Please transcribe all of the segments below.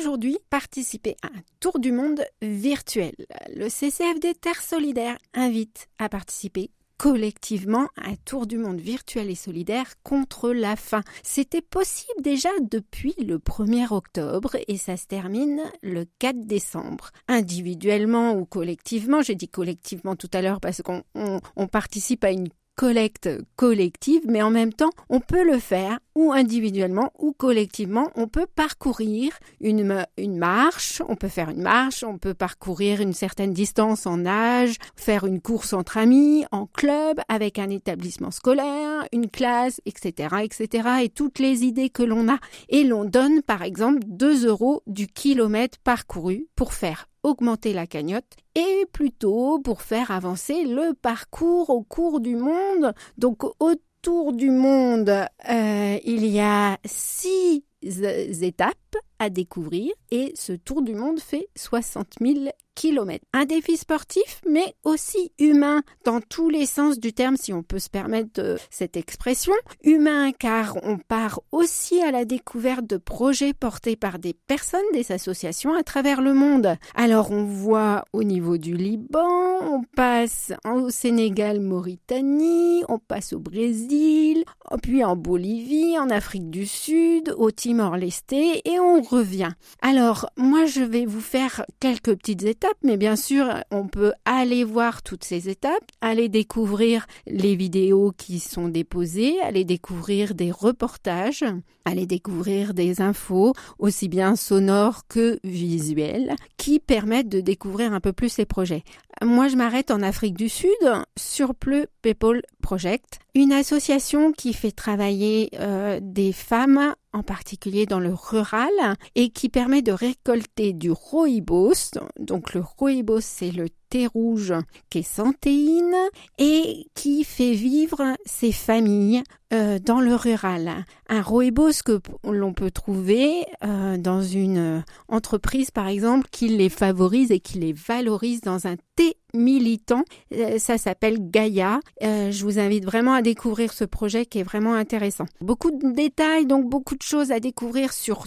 Aujourd'hui, participez à un tour du monde virtuel. Le CCFD Terre Solidaire invite à participer collectivement à un tour du monde virtuel et solidaire contre la faim. C'était possible déjà depuis le 1er octobre et ça se termine le 4 décembre. Individuellement ou collectivement, j'ai dit collectivement tout à l'heure parce qu'on on, on participe à une collecte collective, mais en même temps, on peut le faire ou individuellement ou collectivement. On peut parcourir une, une marche, on peut faire une marche, on peut parcourir une certaine distance en âge, faire une course entre amis, en club, avec un établissement scolaire, une classe, etc., etc., et toutes les idées que l'on a. Et l'on donne, par exemple, 2 euros du kilomètre parcouru pour faire augmenter la cagnotte et plutôt pour faire avancer le parcours au cours du monde. Donc autour du monde, euh, il y a six étapes à découvrir et ce tour du monde fait 60 000 kilomètres. Un défi sportif mais aussi humain dans tous les sens du terme si on peut se permettre de cette expression. Humain car on part aussi à la découverte de projets portés par des personnes, des associations à travers le monde. Alors on voit au niveau du Liban, on passe au Sénégal, Mauritanie, on passe au Brésil, puis en Bolivie, en Afrique du Sud, au Timor-Leste et on revient. Alors, moi, je vais vous faire quelques petites étapes, mais bien sûr, on peut aller voir toutes ces étapes, aller découvrir les vidéos qui sont déposées, aller découvrir des reportages, aller découvrir des infos, aussi bien sonores que visuelles, qui permettent de découvrir un peu plus les projets. Moi, je m'arrête en Afrique du Sud sur Pleu People Project, une association qui fait travailler euh, des femmes en particulier dans le rural, et qui permet de récolter du rooibos. Donc le rooibos, c'est le thé rouge qui est santéine et qui fait vivre ces familles euh, dans le rural. Un rooibos que l'on peut trouver euh, dans une entreprise, par exemple, qui les favorise et qui les valorise dans un thé militant. Euh, ça s'appelle Gaïa. Euh, je vous invite vraiment à découvrir ce projet qui est vraiment intéressant. Beaucoup de détails, donc beaucoup de choses à découvrir sur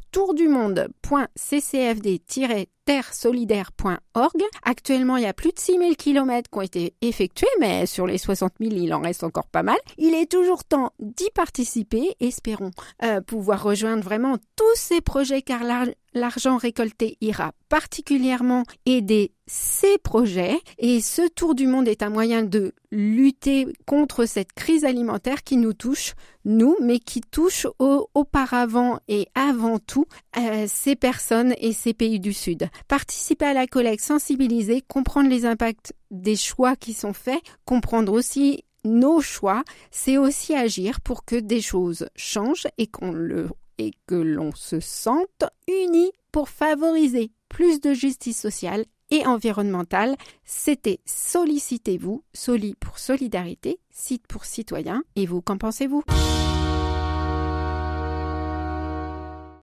tourdumonde.ccfd-terresolidaire.org. Actuellement, il y a plus de 6000 km qui ont été effectués, mais sur les 60 000, il en reste encore pas mal. Il est toujours temps d'y participer. Espérons euh, pouvoir rejoindre vraiment tous ces projets car l'argent récolté ira particulièrement aider ces projets et ce tour du monde est un moyen de lutter contre cette crise alimentaire qui nous touche, nous, mais qui touche auparavant et avant tout euh, ces personnes et ces pays du Sud. Participer à la collecte, sensibiliser, comprendre les impacts des choix qui sont faits, comprendre aussi nos choix, c'est aussi agir pour que des choses changent et qu'on le et que l'on se sente unis pour favoriser plus de justice sociale et environnementale. C'était Sollicitez-vous, Soli pour solidarité, site pour citoyens. Et vous, qu'en pensez-vous?